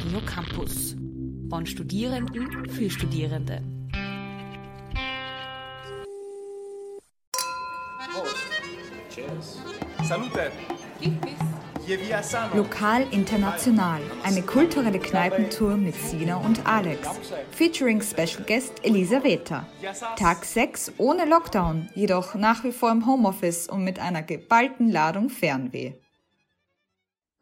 Radio Campus. Von Studierenden für Studierende. Salute! Lokal International, eine kulturelle Kneipentour mit Sina und Alex. Featuring Special Guest Elisabetta. Tag 6 ohne Lockdown, jedoch nach wie vor im Homeoffice und mit einer geballten Ladung Fernweh.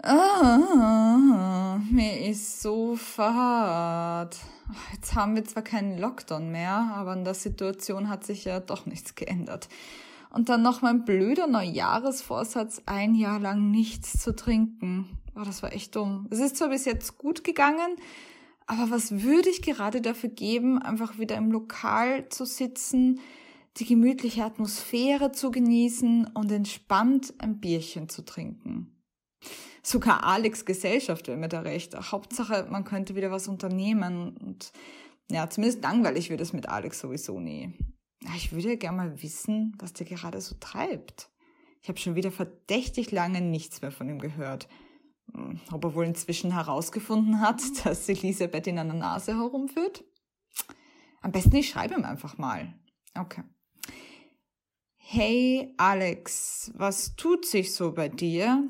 Ah, mir ist so fad. Jetzt haben wir zwar keinen Lockdown mehr, aber in der Situation hat sich ja doch nichts geändert. Und dann noch mein blöder Neujahresvorsatz, ein Jahr lang nichts zu trinken. Oh, das war echt dumm. Es ist zwar bis jetzt gut gegangen, aber was würde ich gerade dafür geben, einfach wieder im Lokal zu sitzen, die gemütliche Atmosphäre zu genießen und entspannt ein Bierchen zu trinken? Sogar Alex Gesellschaft wäre mir da recht. Hauptsache, man könnte wieder was unternehmen und ja, zumindest langweilig wird es mit Alex sowieso nie. Ich würde gerne mal wissen, was der gerade so treibt. Ich habe schon wieder verdächtig lange nichts mehr von ihm gehört. Hm, ob er wohl inzwischen herausgefunden hat, dass Elisabeth ihn an der Nase herumführt? Am besten ich schreibe ihm einfach mal. Okay. Hey Alex, was tut sich so bei dir?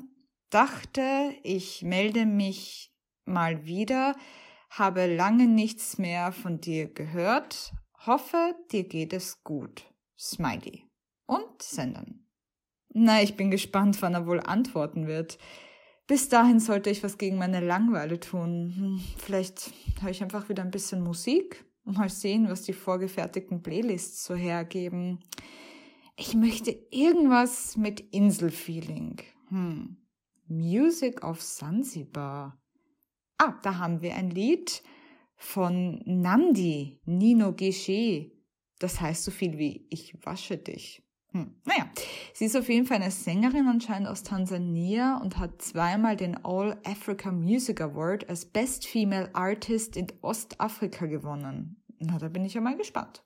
Dachte, ich melde mich mal wieder, habe lange nichts mehr von dir gehört, Hoffe, dir geht es gut. Smiley. Und senden. Na, ich bin gespannt, wann er wohl antworten wird. Bis dahin sollte ich was gegen meine Langweile tun. Hm, vielleicht höre ich einfach wieder ein bisschen Musik und mal sehen, was die vorgefertigten Playlists so hergeben. Ich möchte irgendwas mit Inselfeeling. Hm. Music of Zanzibar. Ah, da haben wir ein Lied von Nandi, Nino Gesche. Das heißt so viel wie ich wasche dich. Hm. Naja, sie ist auf jeden Fall eine Sängerin anscheinend aus Tansania und hat zweimal den All Africa Music Award als Best Female Artist in Ostafrika gewonnen. Na, da bin ich ja mal gespannt.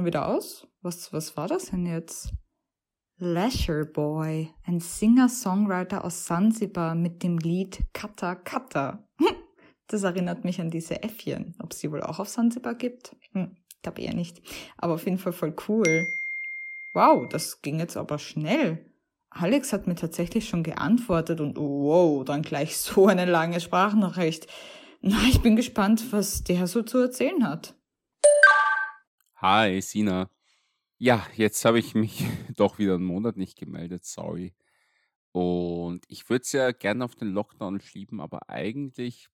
Schon wieder aus? Was, was war das denn jetzt? Leisure Boy, ein Singer-Songwriter aus Sansibar mit dem Lied Kata Kata. Das erinnert mich an diese Äffchen. Ob sie wohl auch auf Sansibar gibt? Hm, glaube eher nicht. Aber auf jeden Fall voll cool. Wow, das ging jetzt aber schnell. Alex hat mir tatsächlich schon geantwortet und wow, dann gleich so eine lange Sprachnachricht. Na, ich bin gespannt, was der so zu erzählen hat. Hi, Sina. Ja, jetzt habe ich mich doch wieder einen Monat nicht gemeldet, sorry. Und ich würde es ja gerne auf den Lockdown schieben, aber eigentlich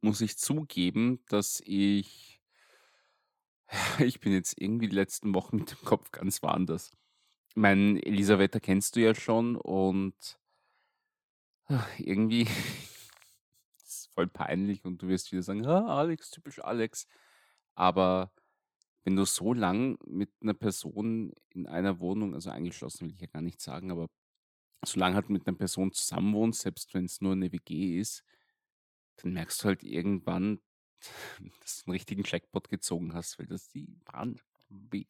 muss ich zugeben, dass ich, ich bin jetzt irgendwie die letzten Wochen mit dem Kopf ganz woanders. Ich meine, Elisabetta kennst du ja schon und irgendwie ist voll peinlich und du wirst wieder sagen, ah, Alex, typisch Alex. Aber wenn du so lang mit einer Person in einer Wohnung, also eingeschlossen will ich ja gar nicht sagen, aber so lange halt mit einer Person zusammenwohnst, selbst wenn es nur eine WG ist, dann merkst du halt irgendwann, dass du einen richtigen Jackpot gezogen hast, weil das die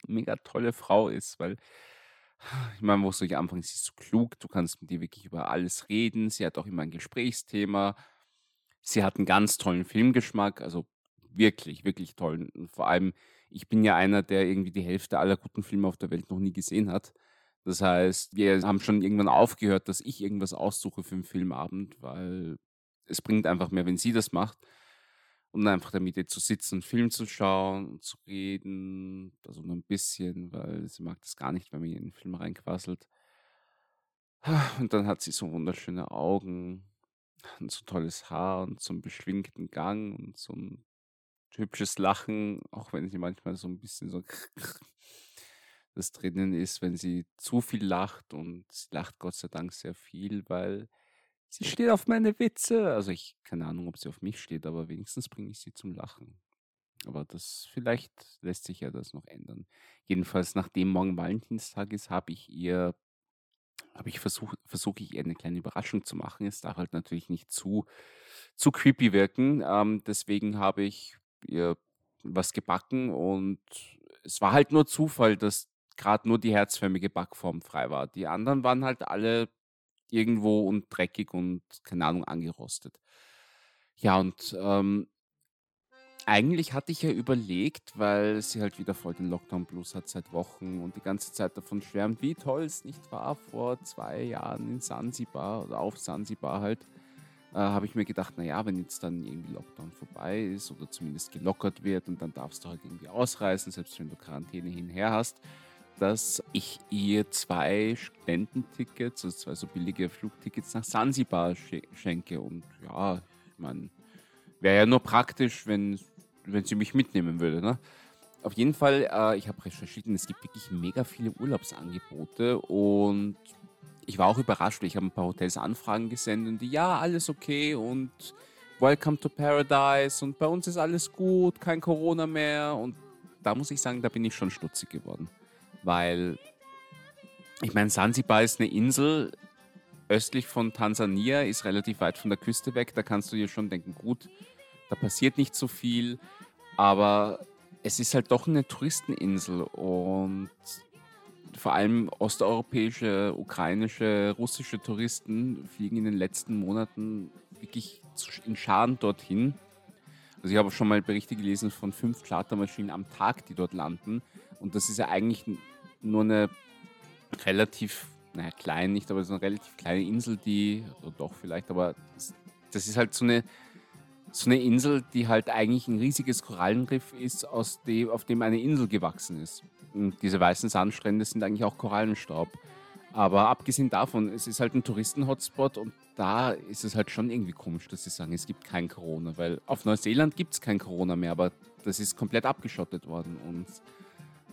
mega tolle Frau ist, weil ich meine, wo soll ich anfangen? Sie ist so klug, du kannst mit ihr wirklich über alles reden, sie hat auch immer ein Gesprächsthema, sie hat einen ganz tollen Filmgeschmack, also wirklich, wirklich toll. Und vor allem, ich bin ja einer, der irgendwie die Hälfte aller guten Filme auf der Welt noch nie gesehen hat. Das heißt, wir haben schon irgendwann aufgehört, dass ich irgendwas aussuche für einen Filmabend, weil es bringt einfach mehr, wenn sie das macht. Und einfach damit ihr zu sitzen, Film zu schauen und zu reden, also nur ein bisschen, weil sie mag das gar nicht, wenn man in den Film reinquasselt. Und dann hat sie so wunderschöne Augen und so tolles Haar und so einen beschwingten Gang und so ein hübsches Lachen, auch wenn sie manchmal so ein bisschen so das drinnen ist, wenn sie zu viel lacht und sie lacht Gott sei Dank sehr viel, weil sie steht auf meine Witze. Also ich keine Ahnung, ob sie auf mich steht, aber wenigstens bringe ich sie zum Lachen. Aber das vielleicht lässt sich ja das noch ändern. Jedenfalls, nachdem morgen Valentinstag ist, habe ich ihr, habe ich versucht, versuche ich eine kleine Überraschung zu machen. Es darf halt natürlich nicht zu, zu creepy wirken. Ähm, deswegen habe ich ihr was gebacken und es war halt nur Zufall, dass gerade nur die herzförmige Backform frei war. Die anderen waren halt alle irgendwo und dreckig und keine Ahnung angerostet. Ja, und ähm, eigentlich hatte ich ja überlegt, weil sie halt wieder voll den Lockdown Blues hat seit Wochen und die ganze Zeit davon schwärmt, wie toll es nicht war vor zwei Jahren in Sansibar oder auf Sansibar halt, äh, habe ich mir gedacht, naja, wenn jetzt dann irgendwie Lockdown vorbei ist oder zumindest gelockert wird und dann darfst du halt irgendwie ausreisen, selbst wenn du Quarantäne hinher hast, dass ich ihr zwei Studententickets, also zwei so billige Flugtickets nach Sansibar schenke und ja, ich meine, wäre ja nur praktisch, wenn wenn sie mich mitnehmen würde. Ne? Auf jeden Fall, äh, ich habe recherchiert und es gibt wirklich mega viele Urlaubsangebote und ich war auch überrascht. Ich habe ein paar Hotels Anfragen gesendet und die, ja, alles okay und Welcome to Paradise und bei uns ist alles gut, kein Corona mehr. Und da muss ich sagen, da bin ich schon stutzig geworden. Weil, ich meine, Sansibar ist eine Insel östlich von Tansania, ist relativ weit von der Küste weg. Da kannst du dir schon denken, gut, da passiert nicht so viel, aber es ist halt doch eine Touristeninsel und vor allem osteuropäische, ukrainische, russische Touristen fliegen in den letzten Monaten wirklich in Scharen dorthin. Also ich habe schon mal Berichte gelesen von fünf Chartermaschinen am Tag, die dort landen. Und das ist ja eigentlich nur eine relativ, naja, klein nicht, aber so eine relativ kleine Insel, die, oder doch vielleicht, aber das, das ist halt so eine so eine Insel, die halt eigentlich ein riesiges Korallenriff ist, aus dem, auf dem eine Insel gewachsen ist. Und diese weißen Sandstrände sind eigentlich auch Korallenstaub. Aber abgesehen davon, es ist halt ein Touristen-Hotspot und da ist es halt schon irgendwie komisch, dass sie sagen, es gibt kein Corona, weil auf Neuseeland gibt es kein Corona mehr, aber das ist komplett abgeschottet worden. Und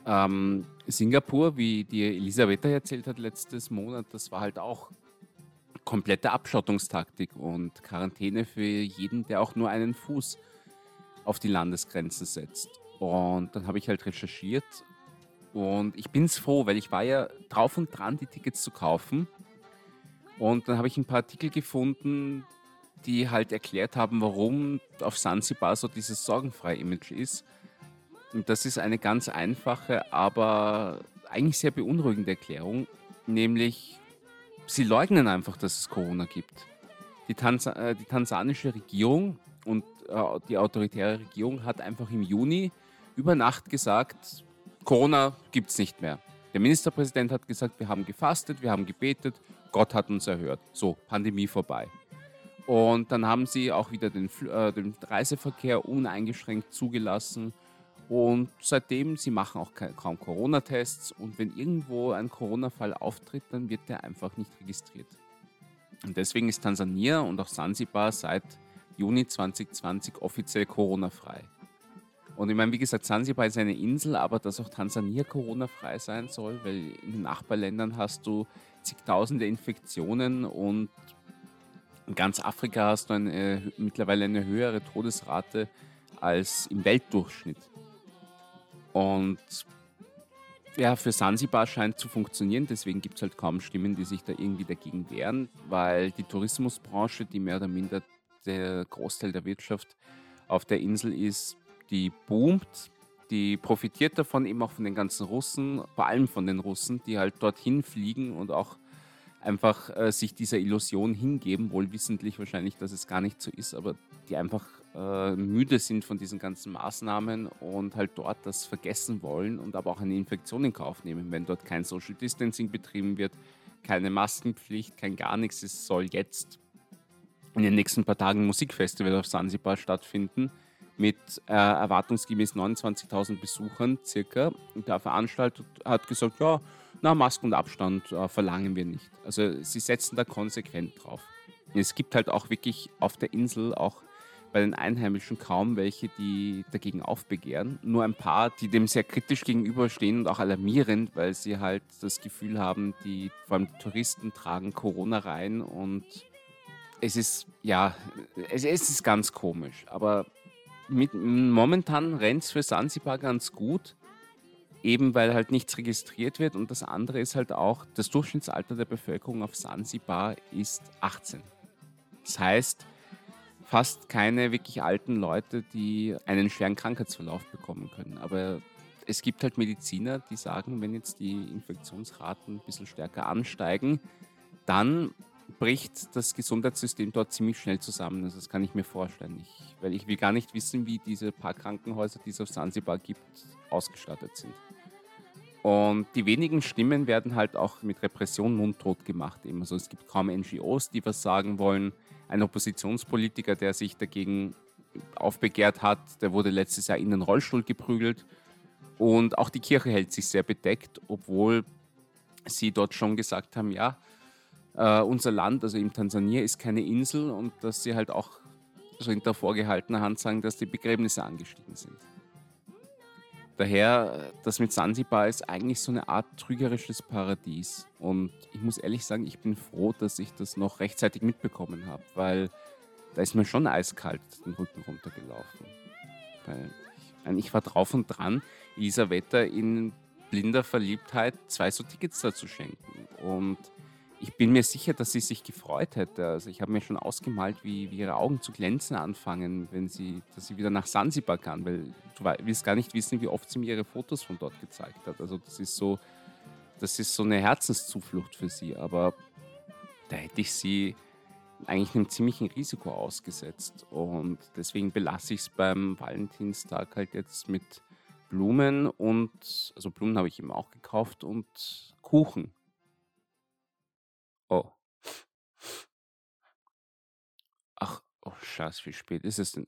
ähm, Singapur, wie die Elisabetta erzählt hat letztes Monat, das war halt auch komplette Abschottungstaktik und Quarantäne für jeden, der auch nur einen Fuß auf die Landesgrenzen setzt. Und dann habe ich halt recherchiert und ich bin es froh, weil ich war ja drauf und dran, die Tickets zu kaufen. Und dann habe ich ein paar Artikel gefunden, die halt erklärt haben, warum auf Sansibar so dieses sorgenfreie Image ist. Und das ist eine ganz einfache, aber eigentlich sehr beunruhigende Erklärung, nämlich sie leugnen einfach, dass es Corona gibt. Die, Tanz äh, die tansanische Regierung und äh, die autoritäre Regierung hat einfach im Juni über Nacht gesagt, Corona gibt es nicht mehr. Der Ministerpräsident hat gesagt, wir haben gefastet, wir haben gebetet, Gott hat uns erhört. So, Pandemie vorbei. Und dann haben sie auch wieder den, äh, den Reiseverkehr uneingeschränkt zugelassen und seitdem, sie machen auch kaum Corona-Tests und wenn irgendwo ein Corona-Fall auftritt, dann wird der einfach nicht registriert. Und deswegen ist Tansania und auch Sansibar seit Juni 2020 offiziell Corona-frei. Und ich meine, wie gesagt, Sansibar ist eine Insel, aber dass auch Tansania Corona-frei sein soll, weil in den Nachbarländern hast du zigtausende Infektionen und in ganz Afrika hast du eine, mittlerweile eine höhere Todesrate als im Weltdurchschnitt. Und ja, für Sansibar scheint zu funktionieren, deswegen gibt es halt kaum Stimmen, die sich da irgendwie dagegen wehren, weil die Tourismusbranche, die mehr oder minder der Großteil der Wirtschaft auf der Insel ist, die boomt, die profitiert davon eben auch von den ganzen Russen, vor allem von den Russen, die halt dorthin fliegen und auch einfach äh, sich dieser Illusion hingeben, wohl wissentlich wahrscheinlich, dass es gar nicht so ist, aber die einfach äh, müde sind von diesen ganzen Maßnahmen und halt dort das vergessen wollen und aber auch eine Infektion in Kauf nehmen, wenn dort kein Social Distancing betrieben wird, keine Maskenpflicht, kein gar nichts. Es soll jetzt in den nächsten paar Tagen ein Musikfestival auf Sansibar stattfinden mit äh, erwartungsgemäß 29.000 Besuchern circa. Und der Veranstalter hat gesagt, ja, na, Masken und Abstand äh, verlangen wir nicht. Also sie setzen da konsequent drauf. Es gibt halt auch wirklich auf der Insel auch bei den Einheimischen kaum welche, die dagegen aufbegehren. Nur ein paar, die dem sehr kritisch gegenüberstehen und auch alarmierend, weil sie halt das Gefühl haben, die vor allem Touristen tragen Corona rein und es ist, ja, es, es ist ganz komisch. Aber mit, momentan rennt es für Sansibar ganz gut, eben weil halt nichts registriert wird. Und das andere ist halt auch, das Durchschnittsalter der Bevölkerung auf Sansibar ist 18. Das heißt, fast keine wirklich alten Leute, die einen schweren Krankheitsverlauf bekommen können. Aber es gibt halt Mediziner, die sagen, wenn jetzt die Infektionsraten ein bisschen stärker ansteigen, dann bricht das Gesundheitssystem dort ziemlich schnell zusammen. Also das kann ich mir vorstellen. Ich, weil ich will gar nicht wissen, wie diese paar Krankenhäuser, die es auf Sansibar gibt, ausgestattet sind. Und die wenigen Stimmen werden halt auch mit Repression mundtot gemacht. Also es gibt kaum NGOs, die was sagen wollen. Ein Oppositionspolitiker, der sich dagegen aufbegehrt hat, der wurde letztes Jahr in den Rollstuhl geprügelt. Und auch die Kirche hält sich sehr bedeckt, obwohl sie dort schon gesagt haben, ja, äh, unser Land, also in Tansania, ist keine Insel und dass sie halt auch so hinter vorgehaltener Hand sagen, dass die Begräbnisse angestiegen sind. Daher, das mit Sansibar ist eigentlich so eine Art trügerisches Paradies. Und ich muss ehrlich sagen, ich bin froh, dass ich das noch rechtzeitig mitbekommen habe, weil da ist mir schon eiskalt den Rücken runtergelaufen. Weil ich, ich war drauf und dran, Elisabetta in blinder Verliebtheit zwei so Tickets da zu schenken. Und ich bin mir sicher, dass sie sich gefreut hätte. Also ich habe mir schon ausgemalt, wie, wie, ihre Augen zu glänzen anfangen, wenn sie, dass sie wieder nach Sansibar kann, weil du willst gar nicht wissen, wie oft sie mir ihre Fotos von dort gezeigt hat. Also das ist so, das ist so eine Herzenszuflucht für sie. Aber da hätte ich sie eigentlich einem ziemlichen Risiko ausgesetzt. Und deswegen belasse ich es beim Valentinstag halt jetzt mit Blumen und, also Blumen habe ich ihm auch gekauft und Kuchen. Oh. Ach, oh Scheiße, wie spät ist es denn?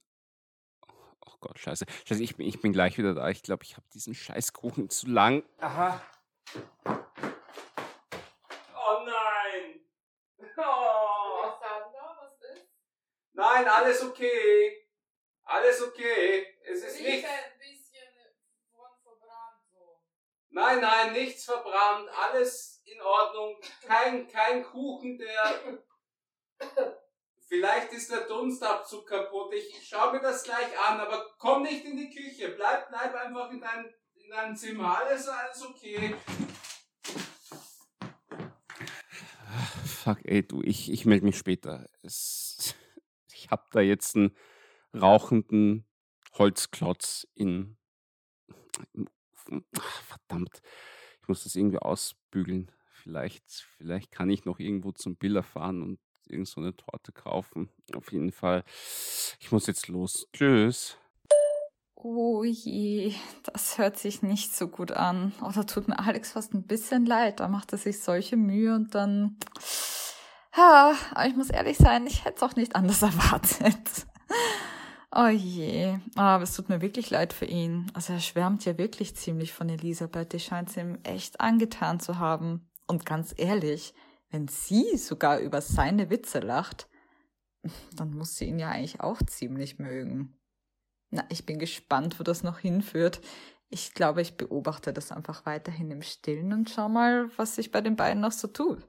Oh Gott, Scheiße. Scheiße, ich bin, ich bin gleich wieder da. Ich glaube, ich habe diesen Scheißkuchen zu lang. Aha. Oh nein! Oh. Was ist? Nein, alles okay. Alles okay. Es ist nicht. Nein, nein, nichts verbrannt, alles in Ordnung. Kein, kein Kuchen, der. Vielleicht ist der Dunstabzug kaputt. Ich, schaue mir das gleich an, aber komm nicht in die Küche. Bleib, bleib einfach in dein, in deinem Zimmer. Alles, alles okay. Fuck, ey, du, ich, ich melde mich später. Es, ich hab da jetzt einen rauchenden Holzklotz in, im Ach, verdammt, ich muss das irgendwie ausbügeln. Vielleicht, vielleicht kann ich noch irgendwo zum Biller fahren und irgend so eine Torte kaufen. Auf jeden Fall. Ich muss jetzt los. Tschüss. Oh je, das hört sich nicht so gut an. Oh, da tut mir Alex fast ein bisschen leid. Da macht er sich solche Mühe und dann. Ja, aber ich muss ehrlich sein, ich hätte es auch nicht anders erwartet. Oh je, aber es tut mir wirklich leid für ihn. Also er schwärmt ja wirklich ziemlich von Elisabeth. Die scheint es ihm echt angetan zu haben. Und ganz ehrlich, wenn sie sogar über seine Witze lacht, dann muss sie ihn ja eigentlich auch ziemlich mögen. Na, ich bin gespannt, wo das noch hinführt. Ich glaube, ich beobachte das einfach weiterhin im Stillen und schau mal, was sich bei den beiden noch so tut.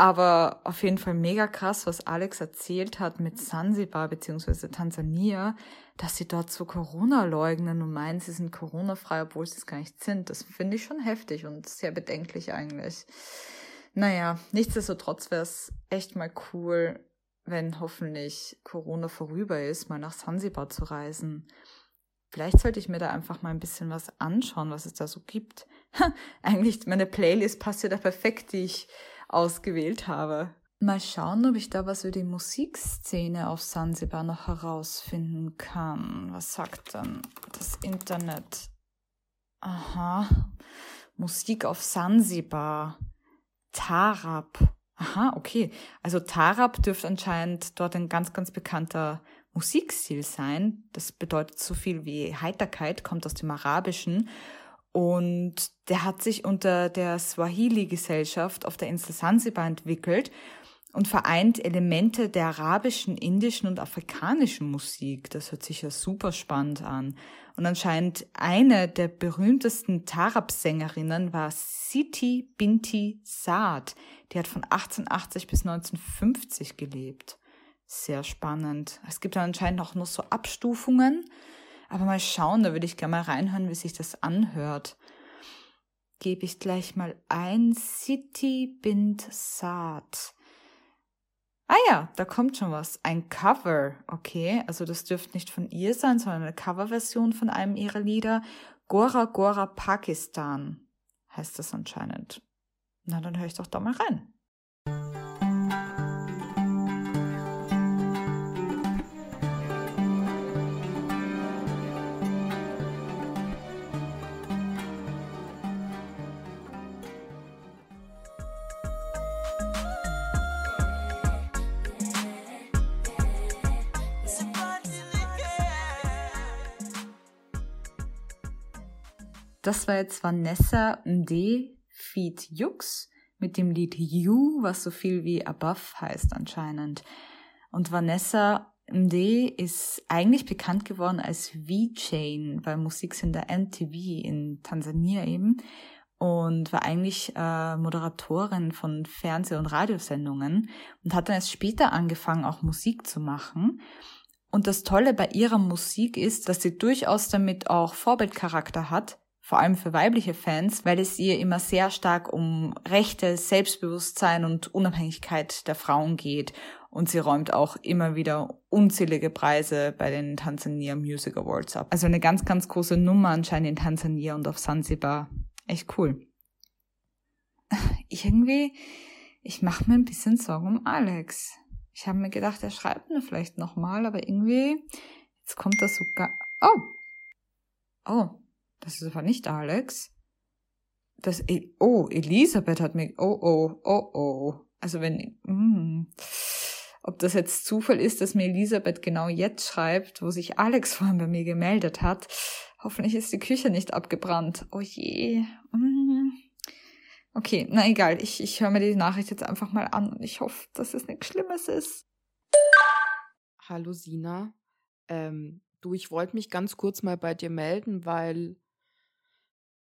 Aber auf jeden Fall mega krass, was Alex erzählt hat mit Sansibar bzw. Tansania, dass sie dort so Corona leugnen und meinen, sie sind Corona-frei, obwohl sie es gar nicht sind. Das finde ich schon heftig und sehr bedenklich eigentlich. Naja, nichtsdestotrotz wäre es echt mal cool, wenn hoffentlich Corona vorüber ist, mal nach Sansibar zu reisen. Vielleicht sollte ich mir da einfach mal ein bisschen was anschauen, was es da so gibt. Eigentlich, meine Playlist passt ja da perfekt, die ich ausgewählt habe. Mal schauen, ob ich da was über die Musikszene auf Sansibar noch herausfinden kann. Was sagt dann das Internet? Aha. Musik auf Sansibar. Tarab. Aha, okay. Also Tarab dürfte anscheinend dort ein ganz, ganz bekannter Musikstil sein. Das bedeutet so viel wie Heiterkeit, kommt aus dem Arabischen und der hat sich unter der Swahili-Gesellschaft auf der Insel Sansibar entwickelt und vereint Elemente der arabischen, indischen und afrikanischen Musik. Das hört sich ja super spannend an. Und anscheinend eine der berühmtesten Tarab-Sängerinnen war Siti Binti Saad. Die hat von 1880 bis 1950 gelebt. Sehr spannend. Es gibt anscheinend auch noch so Abstufungen Aber mal schauen, da würde ich gerne mal reinhören, wie sich das anhört. Gebe ich gleich mal ein City Bind Saat. Ah ja, da kommt schon was. Ein Cover, okay. Also das dürfte nicht von ihr sein, sondern eine Coverversion von einem ihrer Lieder. Gora Gora Pakistan heißt das anscheinend. Na, dann höre ich doch da mal rein. Das war jetzt Vanessa D. Feed Jux mit dem Lied You, was so viel wie Above heißt anscheinend. Und Vanessa MD ist eigentlich bekannt geworden als V-Chain bei Musiksender MTV in Tansania eben und war eigentlich äh, Moderatorin von Fernseh- und Radiosendungen und hat dann erst später angefangen, auch Musik zu machen. Und das Tolle bei ihrer Musik ist, dass sie durchaus damit auch Vorbildcharakter hat, vor allem für weibliche Fans, weil es ihr immer sehr stark um Rechte, Selbstbewusstsein und Unabhängigkeit der Frauen geht. Und sie räumt auch immer wieder unzählige Preise bei den Tansania Music Awards ab. Also eine ganz, ganz große Nummer anscheinend in Tansania und auf Zanzibar. Echt cool. Irgendwie, ich mache mir ein bisschen Sorgen um Alex. Ich habe mir gedacht, er schreibt mir vielleicht nochmal, aber irgendwie, jetzt kommt das sogar. Oh! Oh, das ist aber nicht Alex. Das, e, oh, Elisabeth hat mir, oh, oh, oh, oh. Also wenn, mm, ob das jetzt Zufall ist, dass mir Elisabeth genau jetzt schreibt, wo sich Alex vorhin bei mir gemeldet hat. Hoffentlich ist die Küche nicht abgebrannt. Oh je. Mm. Okay, na egal. Ich, ich höre mir die Nachricht jetzt einfach mal an und ich hoffe, dass es nichts Schlimmes ist. Hallo Sina. Ähm, du, ich wollte mich ganz kurz mal bei dir melden, weil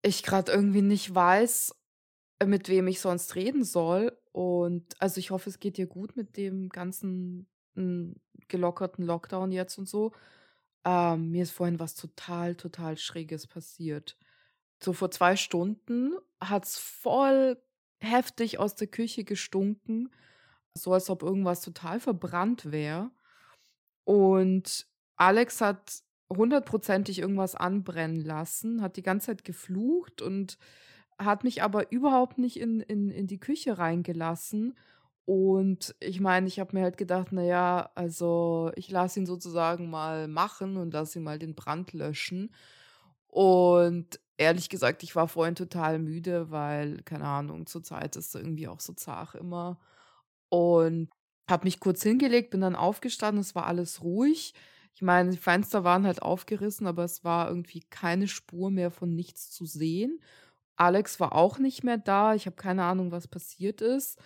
ich gerade irgendwie nicht weiß, äh, mit wem ich sonst reden soll. Und also ich hoffe, es geht dir gut mit dem ganzen hm, gelockerten Lockdown jetzt und so. Ähm, mir ist vorhin was total, total Schräges passiert. So vor zwei Stunden hat es voll heftig aus der Küche gestunken, so als ob irgendwas total verbrannt wäre. Und Alex hat hundertprozentig irgendwas anbrennen lassen, hat die ganze Zeit geflucht und hat mich aber überhaupt nicht in, in, in die Küche reingelassen. Und ich meine, ich habe mir halt gedacht, naja, also ich lasse ihn sozusagen mal machen und lasse ihn mal den Brand löschen. Und ehrlich gesagt, ich war vorhin total müde, weil, keine Ahnung, zur Zeit ist irgendwie auch so zart immer. Und habe mich kurz hingelegt, bin dann aufgestanden, es war alles ruhig. Ich meine, die Fenster waren halt aufgerissen, aber es war irgendwie keine Spur mehr von nichts zu sehen. Alex war auch nicht mehr da. Ich habe keine Ahnung, was passiert ist.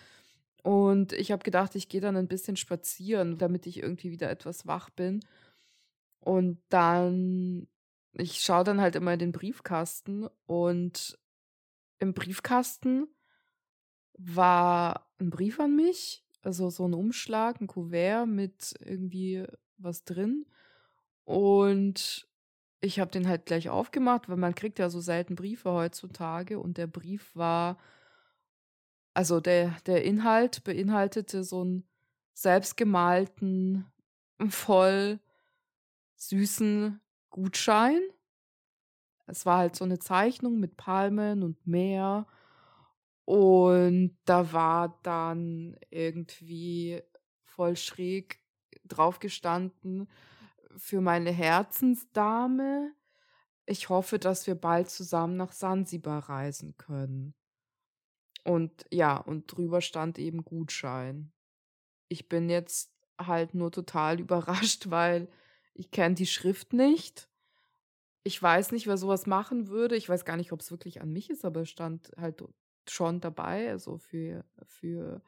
Und ich habe gedacht, ich gehe dann ein bisschen spazieren, damit ich irgendwie wieder etwas wach bin. Und dann, ich schaue dann halt immer in den Briefkasten und im Briefkasten war ein Brief an mich, also so ein Umschlag, ein Kuvert mit irgendwie was drin. Und ich habe den halt gleich aufgemacht, weil man kriegt ja so selten Briefe heutzutage und der Brief war, also der, der Inhalt beinhaltete so einen selbstgemalten, voll süßen Gutschein. Es war halt so eine Zeichnung mit Palmen und Meer. Und da war dann irgendwie voll schräg drauf gestanden, für meine Herzensdame. Ich hoffe, dass wir bald zusammen nach Sansibar reisen können. Und ja, und drüber stand eben Gutschein. Ich bin jetzt halt nur total überrascht, weil ich kenne die Schrift nicht. Ich weiß nicht, wer sowas machen würde. Ich weiß gar nicht, ob es wirklich an mich ist, aber es stand halt schon dabei, also für, für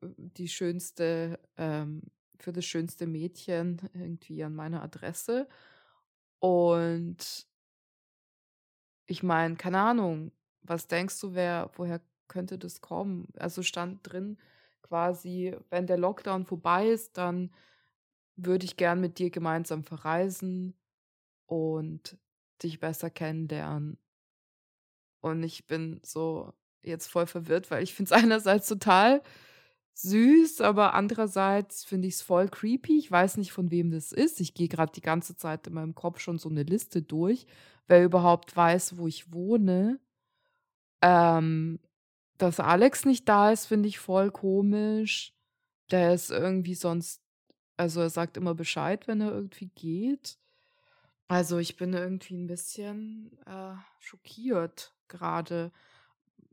äh, die schönste ähm, für das schönste Mädchen irgendwie an meiner Adresse. Und ich meine, keine Ahnung, was denkst du, wer, woher könnte das kommen? Also stand drin quasi, wenn der Lockdown vorbei ist, dann würde ich gern mit dir gemeinsam verreisen und dich besser kennenlernen. Und ich bin so jetzt voll verwirrt, weil ich finde es einerseits total süß, aber andererseits finde ich es voll creepy. Ich weiß nicht, von wem das ist. Ich gehe gerade die ganze Zeit in meinem Kopf schon so eine Liste durch, wer überhaupt weiß, wo ich wohne. Ähm, dass Alex nicht da ist, finde ich voll komisch. Der ist irgendwie sonst, also er sagt immer Bescheid, wenn er irgendwie geht. Also ich bin irgendwie ein bisschen äh, schockiert gerade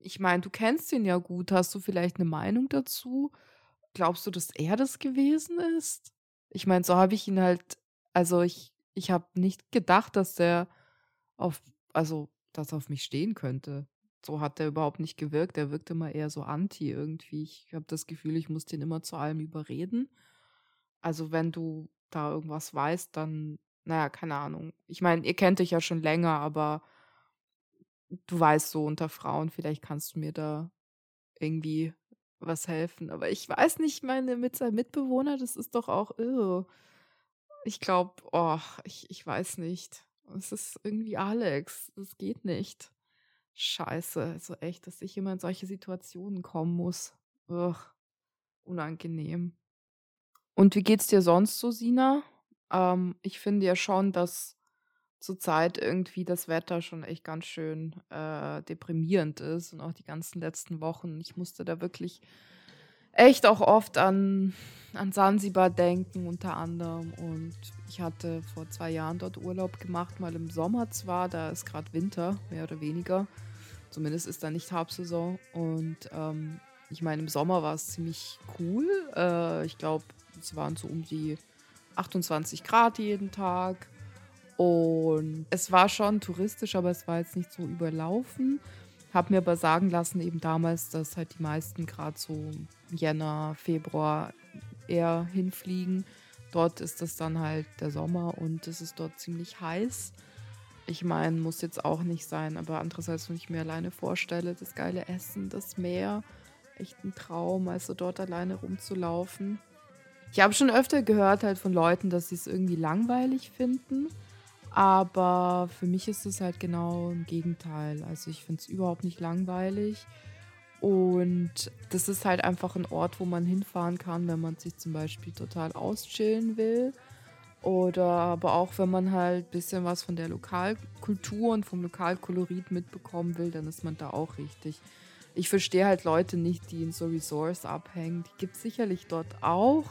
ich meine, du kennst ihn ja gut. Hast du vielleicht eine Meinung dazu? Glaubst du, dass er das gewesen ist? Ich meine, so habe ich ihn halt, also ich, ich habe nicht gedacht, dass der auf, also, dass er auf mich stehen könnte. So hat er überhaupt nicht gewirkt. Er wirkte immer eher so anti irgendwie. Ich habe das Gefühl, ich muss den immer zu allem überreden. Also, wenn du da irgendwas weißt, dann, naja, keine Ahnung. Ich meine, ihr kennt dich ja schon länger, aber du weißt so unter Frauen, vielleicht kannst du mir da irgendwie was helfen. Aber ich weiß nicht, meine mit seinem Mitbewohner, das ist doch auch irre. Ich glaube, oh, ich, ich weiß nicht. Es ist irgendwie Alex. Das geht nicht. Scheiße. Also echt, dass ich immer in solche Situationen kommen muss. Ugh, unangenehm. Und wie geht's dir sonst so, Sina? Ähm, ich finde ja schon, dass zurzeit irgendwie das Wetter schon echt ganz schön äh, deprimierend ist und auch die ganzen letzten Wochen. Ich musste da wirklich echt auch oft an, an Sansibar denken, unter anderem. Und ich hatte vor zwei Jahren dort Urlaub gemacht, mal im Sommer zwar, da ist gerade Winter, mehr oder weniger. Zumindest ist da nicht Hauptsaison. Und ähm, ich meine, im Sommer war es ziemlich cool. Äh, ich glaube, es waren so um die 28 Grad jeden Tag. Und es war schon touristisch, aber es war jetzt nicht so überlaufen. Habe mir aber sagen lassen, eben damals, dass halt die meisten gerade so Jänner, Februar eher hinfliegen. Dort ist das dann halt der Sommer und es ist dort ziemlich heiß. Ich meine, muss jetzt auch nicht sein, aber andererseits, wenn ich mir alleine vorstelle, das geile Essen, das Meer, echt ein Traum, also dort alleine rumzulaufen. Ich habe schon öfter gehört halt von Leuten, dass sie es irgendwie langweilig finden. Aber für mich ist es halt genau im Gegenteil. Also ich finde es überhaupt nicht langweilig. Und das ist halt einfach ein Ort, wo man hinfahren kann, wenn man sich zum Beispiel total auschillen will. Oder aber auch, wenn man halt ein bisschen was von der Lokalkultur und vom Lokalkolorit mitbekommen will, dann ist man da auch richtig. Ich verstehe halt Leute nicht, die in so Resorts abhängen. Die gibt es sicherlich dort auch.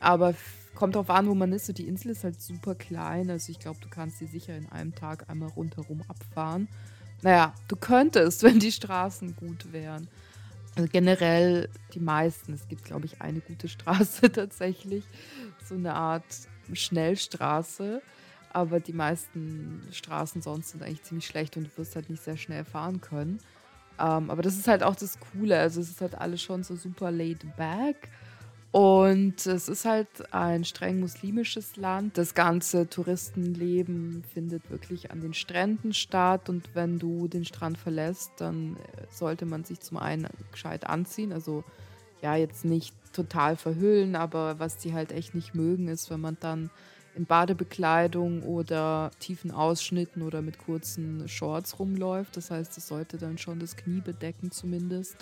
Aber Kommt drauf an, wo man ist. So, die Insel ist halt super klein. Also ich glaube, du kannst sie sicher in einem Tag einmal rundherum abfahren. Naja, du könntest, wenn die Straßen gut wären. Also generell die meisten. Es gibt, glaube ich, eine gute Straße tatsächlich. So eine Art Schnellstraße. Aber die meisten Straßen sonst sind eigentlich ziemlich schlecht und du wirst halt nicht sehr schnell fahren können. Ähm, aber das ist halt auch das Coole. Also es ist halt alles schon so super laid back. Und es ist halt ein streng muslimisches Land. Das ganze Touristenleben findet wirklich an den Stränden statt. Und wenn du den Strand verlässt, dann sollte man sich zum einen gescheit anziehen. Also ja, jetzt nicht total verhüllen, aber was die halt echt nicht mögen, ist, wenn man dann in Badebekleidung oder tiefen Ausschnitten oder mit kurzen Shorts rumläuft. Das heißt, es sollte dann schon das Knie bedecken zumindest.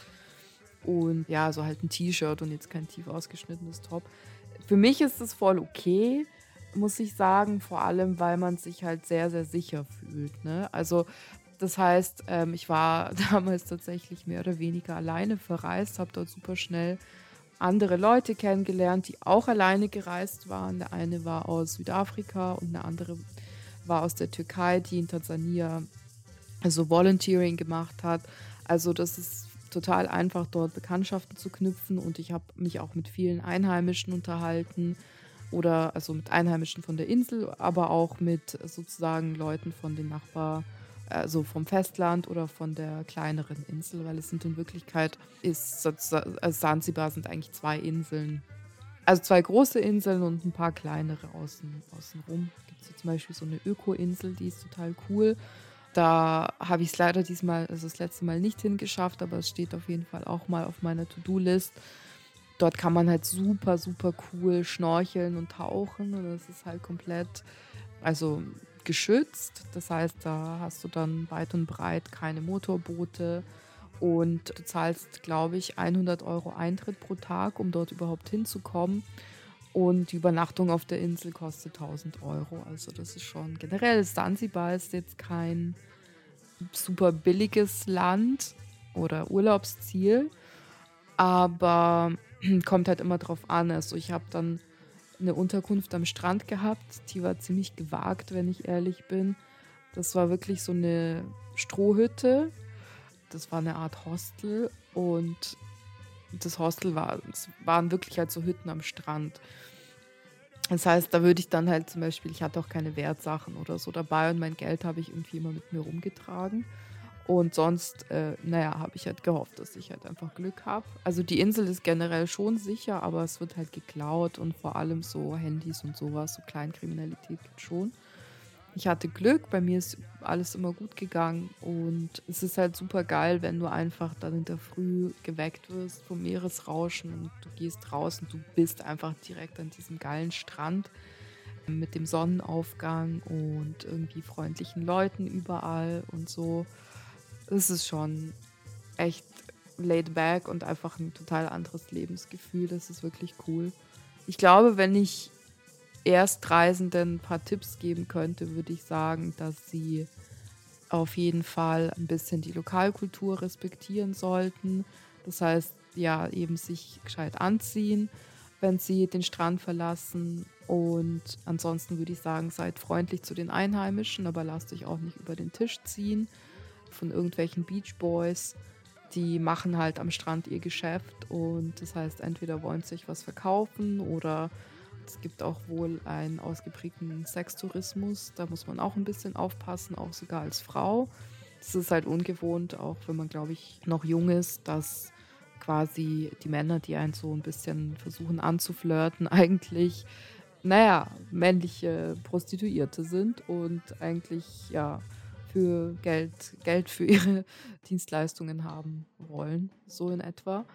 Und ja, so halt ein T-Shirt und jetzt kein tief ausgeschnittenes Top. Für mich ist es voll okay, muss ich sagen, vor allem, weil man sich halt sehr, sehr sicher fühlt. Ne? Also das heißt, ähm, ich war damals tatsächlich mehr oder weniger alleine verreist, habe dort super schnell andere Leute kennengelernt, die auch alleine gereist waren. Der eine war aus Südafrika und eine andere war aus der Türkei, die in Tansania also Volunteering gemacht hat. Also das ist total einfach, dort Bekanntschaften zu knüpfen und ich habe mich auch mit vielen Einheimischen unterhalten oder also mit Einheimischen von der Insel, aber auch mit sozusagen Leuten von den Nachbar, also vom Festland oder von der kleineren Insel, weil es sind in Wirklichkeit ist also Sansibar sind eigentlich zwei Inseln. Also zwei große Inseln und ein paar kleinere außen, außenrum. Gibt es zum Beispiel so eine Öko-Insel, die ist total cool. Da habe ich es leider diesmal, also das letzte Mal nicht hingeschafft, aber es steht auf jeden Fall auch mal auf meiner To-Do-List. Dort kann man halt super, super cool schnorcheln und tauchen und das ist halt komplett, also geschützt. Das heißt, da hast du dann weit und breit keine Motorboote und du zahlst, glaube ich, 100 Euro Eintritt pro Tag, um dort überhaupt hinzukommen. Und die Übernachtung auf der Insel kostet 1000 Euro. Also das ist schon generell. Zanzibar ist jetzt kein super billiges Land oder Urlaubsziel, aber kommt halt immer drauf an. Also ich habe dann eine Unterkunft am Strand gehabt. Die war ziemlich gewagt, wenn ich ehrlich bin. Das war wirklich so eine Strohhütte. Das war eine Art Hostel und das Hostel war, es waren wirklich halt so Hütten am Strand. Das heißt, da würde ich dann halt zum Beispiel, ich hatte auch keine Wertsachen oder so dabei und mein Geld habe ich irgendwie immer mit mir rumgetragen. Und sonst, äh, naja, habe ich halt gehofft, dass ich halt einfach Glück habe. Also die Insel ist generell schon sicher, aber es wird halt geklaut und vor allem so Handys und sowas, so Kleinkriminalität gibt schon. Ich hatte Glück, bei mir ist alles immer gut gegangen und es ist halt super geil, wenn du einfach dann in der Früh geweckt wirst vom Meeresrauschen und du gehst raus und du bist einfach direkt an diesem geilen Strand mit dem Sonnenaufgang und irgendwie freundlichen Leuten überall und so es ist schon echt laid back und einfach ein total anderes Lebensgefühl. Das ist wirklich cool. Ich glaube, wenn ich Erstreisenden ein paar Tipps geben könnte, würde ich sagen, dass sie auf jeden Fall ein bisschen die Lokalkultur respektieren sollten. Das heißt, ja, eben sich gescheit anziehen, wenn sie den Strand verlassen. Und ansonsten würde ich sagen, seid freundlich zu den Einheimischen, aber lasst euch auch nicht über den Tisch ziehen von irgendwelchen Beach Boys. Die machen halt am Strand ihr Geschäft und das heißt, entweder wollen sie sich was verkaufen oder es gibt auch wohl einen ausgeprägten Sextourismus. Da muss man auch ein bisschen aufpassen, auch sogar als Frau. Das ist halt ungewohnt, auch wenn man, glaube ich, noch jung ist, dass quasi die Männer, die einen so ein bisschen versuchen anzuflirten, eigentlich, naja, männliche Prostituierte sind und eigentlich, ja, für Geld, Geld für ihre Dienstleistungen haben wollen, so in etwa.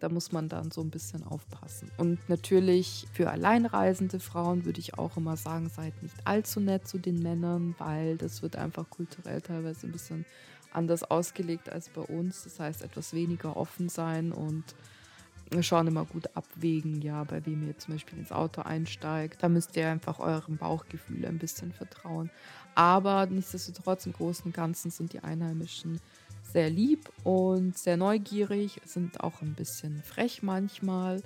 Da muss man dann so ein bisschen aufpassen. Und natürlich für alleinreisende Frauen würde ich auch immer sagen, seid nicht allzu nett zu den Männern, weil das wird einfach kulturell teilweise ein bisschen anders ausgelegt als bei uns. Das heißt, etwas weniger offen sein und schon immer gut abwägen, ja, bei wem ihr zum Beispiel ins Auto einsteigt. Da müsst ihr einfach eurem Bauchgefühl ein bisschen vertrauen. Aber nichtsdestotrotz im Großen und Ganzen sind die Einheimischen sehr lieb und sehr neugierig, sind auch ein bisschen frech manchmal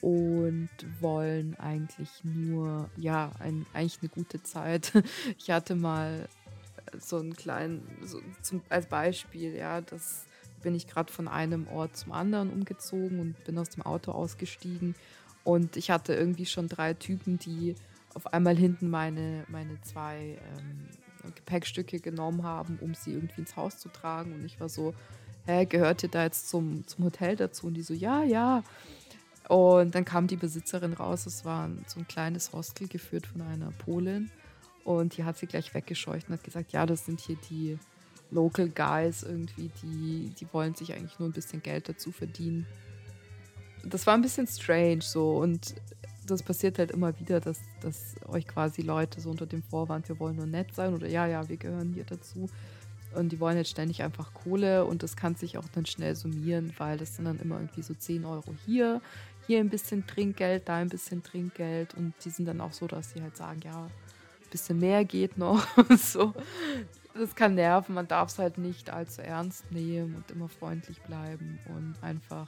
und wollen eigentlich nur, ja, ein, eigentlich eine gute Zeit. Ich hatte mal so einen kleinen, so zum, als Beispiel, ja, das bin ich gerade von einem Ort zum anderen umgezogen und bin aus dem Auto ausgestiegen und ich hatte irgendwie schon drei Typen, die auf einmal hinten meine, meine zwei ähm, Gepäckstücke genommen haben, um sie irgendwie ins Haus zu tragen. Und ich war so, hä, gehört ihr da jetzt zum, zum Hotel dazu? Und die so, ja, ja. Und dann kam die Besitzerin raus. Es war so ein kleines Hostel geführt von einer Polin. Und die hat sie gleich weggescheucht und hat gesagt, ja, das sind hier die Local Guys irgendwie, die, die wollen sich eigentlich nur ein bisschen Geld dazu verdienen. Das war ein bisschen strange so und das passiert halt immer wieder, dass, dass euch quasi Leute so unter dem Vorwand, wir wollen nur nett sein oder ja, ja, wir gehören hier dazu. Und die wollen jetzt ständig einfach Kohle und das kann sich auch dann schnell summieren, weil das sind dann immer irgendwie so 10 Euro hier, hier ein bisschen Trinkgeld, da ein bisschen Trinkgeld und die sind dann auch so, dass sie halt sagen, ja, ein bisschen mehr geht noch. so. Das kann nerven, man darf es halt nicht allzu ernst nehmen und immer freundlich bleiben und einfach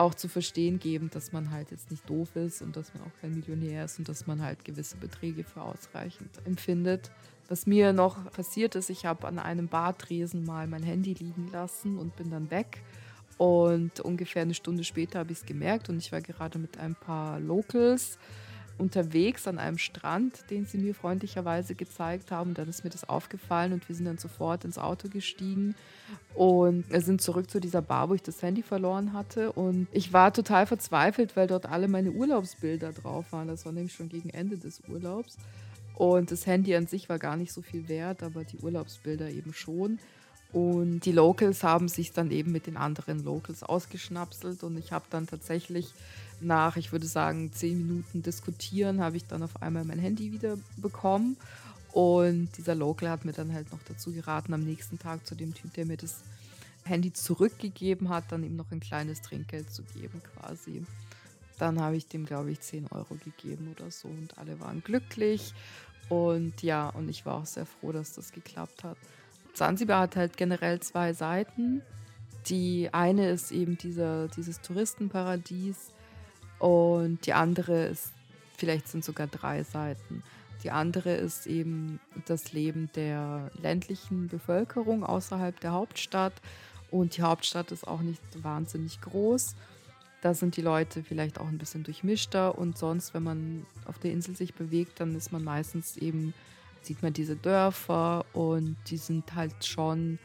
auch zu verstehen geben, dass man halt jetzt nicht doof ist und dass man auch kein Millionär ist und dass man halt gewisse Beträge für ausreichend empfindet. Was mir noch passiert ist, ich habe an einem Bartresen mal mein Handy liegen lassen und bin dann weg. Und ungefähr eine Stunde später habe ich es gemerkt und ich war gerade mit ein paar Locals unterwegs an einem Strand, den sie mir freundlicherweise gezeigt haben. Dann ist mir das aufgefallen und wir sind dann sofort ins Auto gestiegen und sind zurück zu dieser Bar, wo ich das Handy verloren hatte. Und ich war total verzweifelt, weil dort alle meine Urlaubsbilder drauf waren. Das war nämlich schon gegen Ende des Urlaubs. Und das Handy an sich war gar nicht so viel wert, aber die Urlaubsbilder eben schon. Und die Locals haben sich dann eben mit den anderen Locals ausgeschnapselt und ich habe dann tatsächlich nach, ich würde sagen, zehn Minuten diskutieren, habe ich dann auf einmal mein Handy wieder bekommen Und dieser Local hat mir dann halt noch dazu geraten, am nächsten Tag zu dem Typ, der mir das Handy zurückgegeben hat, dann ihm noch ein kleines Trinkgeld zu geben quasi. Dann habe ich dem, glaube ich, 10 Euro gegeben oder so und alle waren glücklich. Und ja, und ich war auch sehr froh, dass das geklappt hat. Zanzibar hat halt generell zwei Seiten. Die eine ist eben dieser, dieses Touristenparadies und die andere ist, vielleicht sind sogar drei Seiten. Die andere ist eben das Leben der ländlichen Bevölkerung außerhalb der Hauptstadt. Und die Hauptstadt ist auch nicht wahnsinnig groß. Da sind die Leute vielleicht auch ein bisschen durchmischter. Und sonst, wenn man auf der Insel sich bewegt, dann ist man meistens eben, sieht man diese Dörfer und die sind halt schon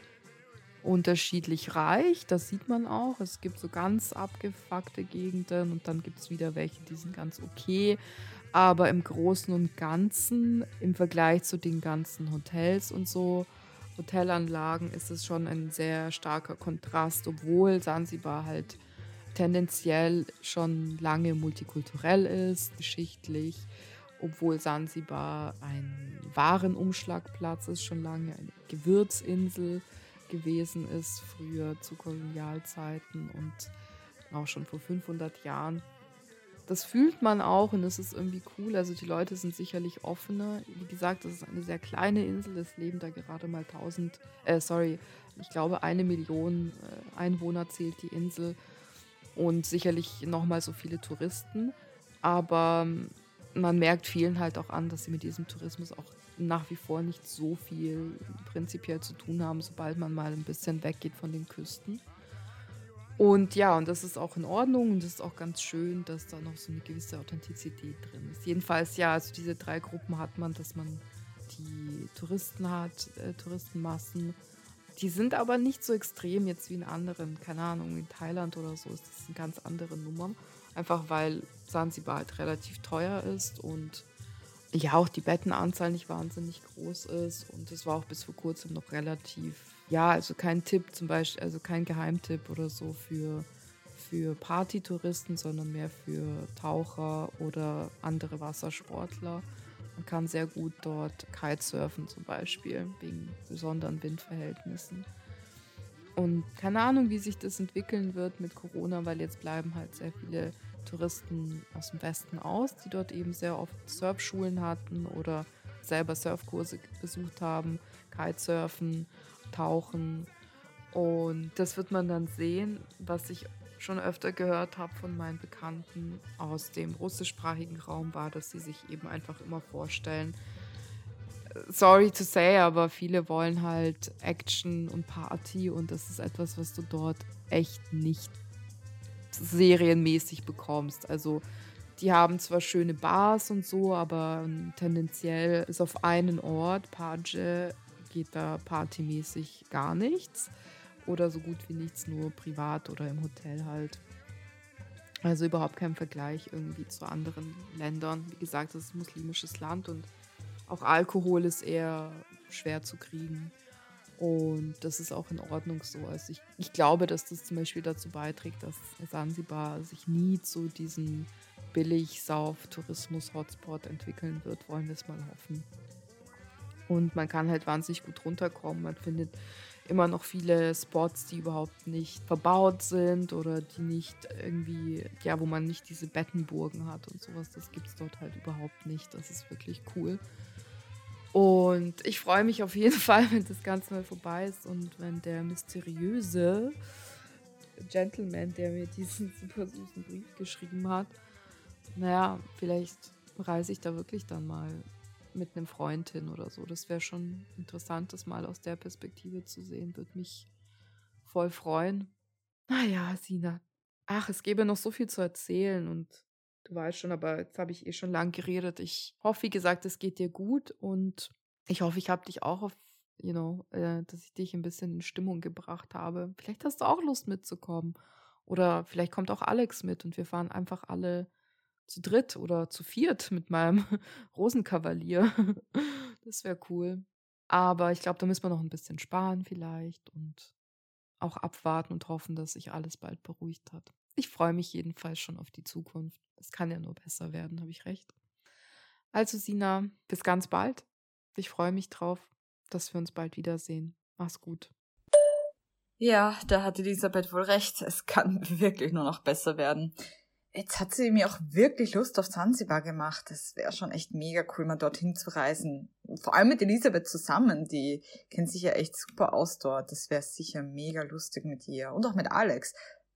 unterschiedlich reich. Das sieht man auch. Es gibt so ganz abgefuckte Gegenden und dann gibt es wieder welche, die sind ganz okay. Aber im Großen und Ganzen, im Vergleich zu den ganzen Hotels und so, Hotelanlagen, ist es schon ein sehr starker Kontrast, obwohl Sansibar halt tendenziell schon lange multikulturell ist, geschichtlich, obwohl Sansibar ein Warenumschlagplatz ist, schon lange eine Gewürzinsel gewesen ist, früher zu Kolonialzeiten und auch schon vor 500 Jahren das fühlt man auch und es ist irgendwie cool. Also die Leute sind sicherlich offener. Wie gesagt, das ist eine sehr kleine Insel. Es leben da gerade mal 1000, äh, sorry, ich glaube eine Million äh, Einwohner zählt die Insel und sicherlich nochmal so viele Touristen. Aber ähm, man merkt vielen halt auch an, dass sie mit diesem Tourismus auch nach wie vor nicht so viel prinzipiell zu tun haben, sobald man mal ein bisschen weggeht von den Küsten. Und ja, und das ist auch in Ordnung und das ist auch ganz schön, dass da noch so eine gewisse Authentizität drin ist. Jedenfalls, ja, also diese drei Gruppen hat man, dass man die Touristen hat, äh, Touristenmassen. Die sind aber nicht so extrem jetzt wie in anderen, keine Ahnung, in Thailand oder so ist das eine ganz andere Nummer. Einfach weil Sansibar halt relativ teuer ist und ja, auch die Bettenanzahl nicht wahnsinnig groß ist. Und es war auch bis vor kurzem noch relativ ja, also kein Tipp zum Beispiel, also kein Geheimtipp oder so für, für Partytouristen, sondern mehr für Taucher oder andere Wassersportler. Man kann sehr gut dort Kitesurfen zum Beispiel, wegen besonderen Windverhältnissen. Und keine Ahnung, wie sich das entwickeln wird mit Corona, weil jetzt bleiben halt sehr viele Touristen aus dem Westen aus, die dort eben sehr oft Surfschulen hatten oder selber Surfkurse besucht haben, Kitesurfen tauchen. Und das wird man dann sehen, was ich schon öfter gehört habe von meinen Bekannten aus dem russischsprachigen Raum war, dass sie sich eben einfach immer vorstellen, sorry to say, aber viele wollen halt Action und Party und das ist etwas, was du dort echt nicht serienmäßig bekommst. Also die haben zwar schöne Bars und so, aber tendenziell ist auf einen Ort, Page, geht da partymäßig gar nichts oder so gut wie nichts, nur privat oder im Hotel halt. Also überhaupt kein Vergleich irgendwie zu anderen Ländern. Wie gesagt, es ist ein muslimisches Land und auch Alkohol ist eher schwer zu kriegen. Und das ist auch in Ordnung so. Also ich, ich glaube, dass das zum Beispiel dazu beiträgt, dass Sansibar sich nie zu diesem Billig-Sauf-Tourismus-Hotspot entwickeln wird. Wollen wir es mal hoffen. Und man kann halt wahnsinnig gut runterkommen. Man findet immer noch viele Spots, die überhaupt nicht verbaut sind oder die nicht irgendwie, ja, wo man nicht diese Bettenburgen hat und sowas. Das gibt es dort halt überhaupt nicht. Das ist wirklich cool. Und ich freue mich auf jeden Fall, wenn das Ganze mal vorbei ist und wenn der mysteriöse Gentleman, der mir diesen super süßen Brief geschrieben hat, naja, vielleicht reise ich da wirklich dann mal mit einem Freund hin oder so. Das wäre schon interessant, das mal aus der Perspektive zu sehen. Würde mich voll freuen. Naja, Sina. Ach, es gäbe noch so viel zu erzählen und du weißt schon, aber jetzt habe ich eh schon lang geredet. Ich hoffe, wie gesagt, es geht dir gut und ich hoffe, ich habe dich auch auf, you know, äh, dass ich dich ein bisschen in Stimmung gebracht habe. Vielleicht hast du auch Lust mitzukommen. Oder vielleicht kommt auch Alex mit und wir fahren einfach alle zu dritt oder zu viert mit meinem Rosenkavalier. das wäre cool. Aber ich glaube, da müssen wir noch ein bisschen sparen vielleicht und auch abwarten und hoffen, dass sich alles bald beruhigt hat. Ich freue mich jedenfalls schon auf die Zukunft. Es kann ja nur besser werden, habe ich recht. Also Sina, bis ganz bald. Ich freue mich drauf, dass wir uns bald wiedersehen. Mach's gut. Ja, da hat Elisabeth wohl recht. Es kann wirklich nur noch besser werden. Jetzt hat sie mir auch wirklich Lust auf Zanzibar gemacht. Das wäre schon echt mega cool, mal dorthin zu reisen. Vor allem mit Elisabeth zusammen. Die kennt sich ja echt super aus dort. Das wäre sicher mega lustig mit ihr. Und auch mit Alex.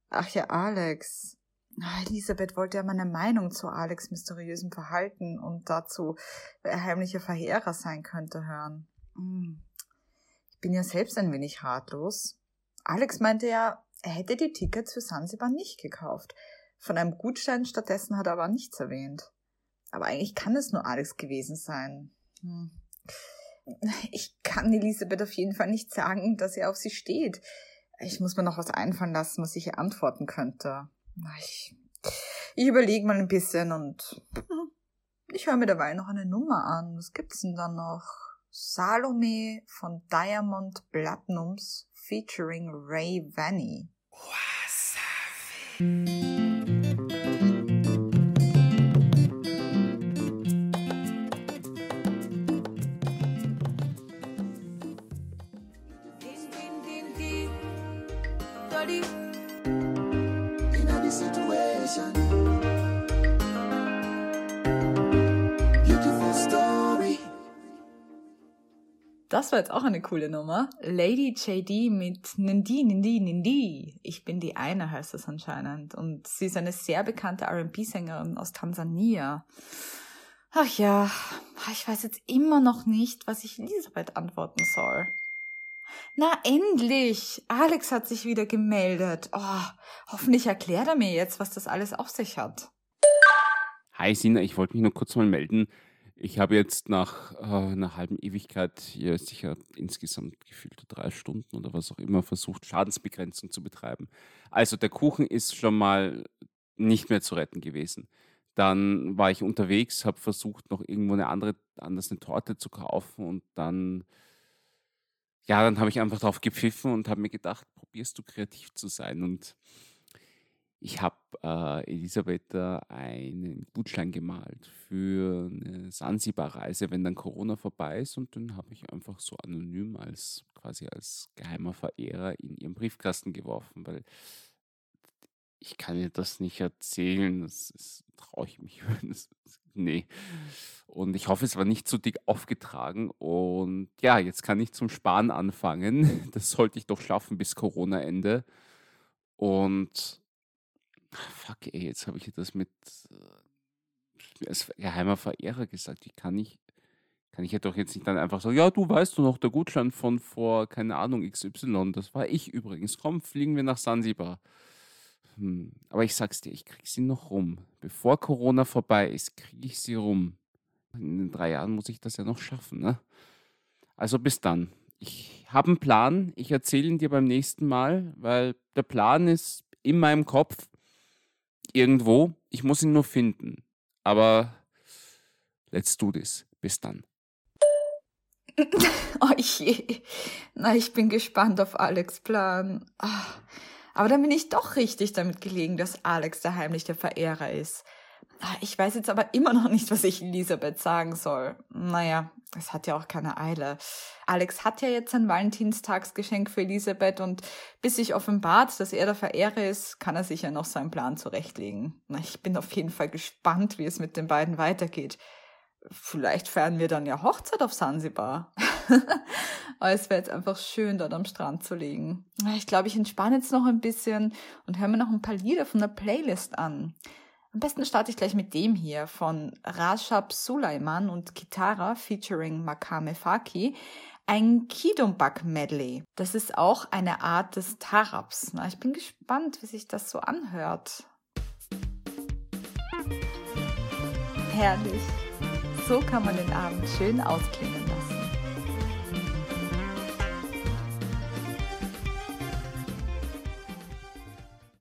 Ach ja, Alex. Ah, Elisabeth wollte ja meine Meinung zu Alex' mysteriösem Verhalten und dazu, wer heimlicher Verheerer sein könnte, hören. Hm. Ich bin ja selbst ein wenig ratlos. Alex meinte ja, er hätte die Tickets für Sansibar nicht gekauft. Von einem Gutschein stattdessen hat er aber nichts erwähnt. Aber eigentlich kann es nur Alex gewesen sein. Hm. Ich kann Elisabeth auf jeden Fall nicht sagen, dass er auf sie steht. Ich muss mir noch was einfallen lassen, was ich ihr antworten könnte. Ich, ich überlege mal ein bisschen und ich höre mir dabei noch eine Nummer an. Was gibt's denn da noch? Salome von Diamond Platinums featuring Ray Vanny. Wasabi. Das war jetzt auch eine coole Nummer. Lady JD mit Nindi, Nindi, Nindi. Ich bin die eine, heißt das anscheinend. Und sie ist eine sehr bekannte R&B-Sängerin aus Tansania. Ach ja, ich weiß jetzt immer noch nicht, was ich Elisabeth antworten soll. Na endlich! Alex hat sich wieder gemeldet. Oh, hoffentlich erklärt er mir jetzt, was das alles auf sich hat. Hi Sina, ich wollte mich nur kurz mal melden. Ich habe jetzt nach äh, einer halben Ewigkeit ja sicher insgesamt gefühlte drei Stunden oder was auch immer versucht, Schadensbegrenzung zu betreiben. Also der Kuchen ist schon mal nicht mehr zu retten gewesen. Dann war ich unterwegs, habe versucht, noch irgendwo eine andere, anders eine Torte zu kaufen und dann, ja, dann habe ich einfach drauf gepfiffen und habe mir gedacht, probierst du kreativ zu sein und ich habe äh, Elisabeth einen Gutschein gemalt für eine Sansibar-Reise, wenn dann Corona vorbei ist. Und dann habe ich einfach so anonym als quasi als geheimer Verehrer in ihren Briefkasten geworfen, weil ich kann ihr das nicht erzählen. Das, das traue ich mich. Das, nee. Und ich hoffe, es war nicht zu dick aufgetragen. Und ja, jetzt kann ich zum Sparen anfangen. Das sollte ich doch schaffen bis Corona-Ende. Und Fuck, ey, jetzt habe ich das mit äh, als geheimer Verehrer gesagt. Wie kann ich, kann ich ja doch jetzt nicht dann einfach sagen, ja, du weißt du noch, der Gutschein von vor, keine Ahnung, XY, das war ich übrigens. Komm, fliegen wir nach Sansibar. Hm, aber ich sag's dir, ich krieg sie noch rum. Bevor Corona vorbei ist, kriege ich sie rum. In den drei Jahren muss ich das ja noch schaffen, ne? Also bis dann. Ich habe einen Plan. Ich erzähle ihn dir beim nächsten Mal, weil der Plan ist in meinem Kopf irgendwo. Ich muss ihn nur finden. Aber let's do this. Bis dann. oh je. Na, ich bin gespannt auf Alex' Plan. Ach, aber dann bin ich doch richtig damit gelegen, dass Alex der heimliche Verehrer ist. Ah, ich weiß jetzt aber immer noch nicht, was ich Elisabeth sagen soll. Naja, es hat ja auch keine Eile. Alex hat ja jetzt ein Valentinstagsgeschenk für Elisabeth und bis sich offenbart, dass er der Verehrer ist, kann er sich ja noch seinen Plan zurechtlegen. Ich bin auf jeden Fall gespannt, wie es mit den beiden weitergeht. Vielleicht feiern wir dann ja Hochzeit auf Sansibar. Aber es wäre jetzt einfach schön, dort am Strand zu liegen. Ich glaube, ich entspanne jetzt noch ein bisschen und höre mir noch ein paar Lieder von der Playlist an. Am besten starte ich gleich mit dem hier von Rashab Sulaiman und Kitara featuring Makame Faki. Ein Kidumbak Medley. Das ist auch eine Art des Tarabs. Na, ich bin gespannt, wie sich das so anhört. Herrlich. So kann man den Abend schön ausklingen.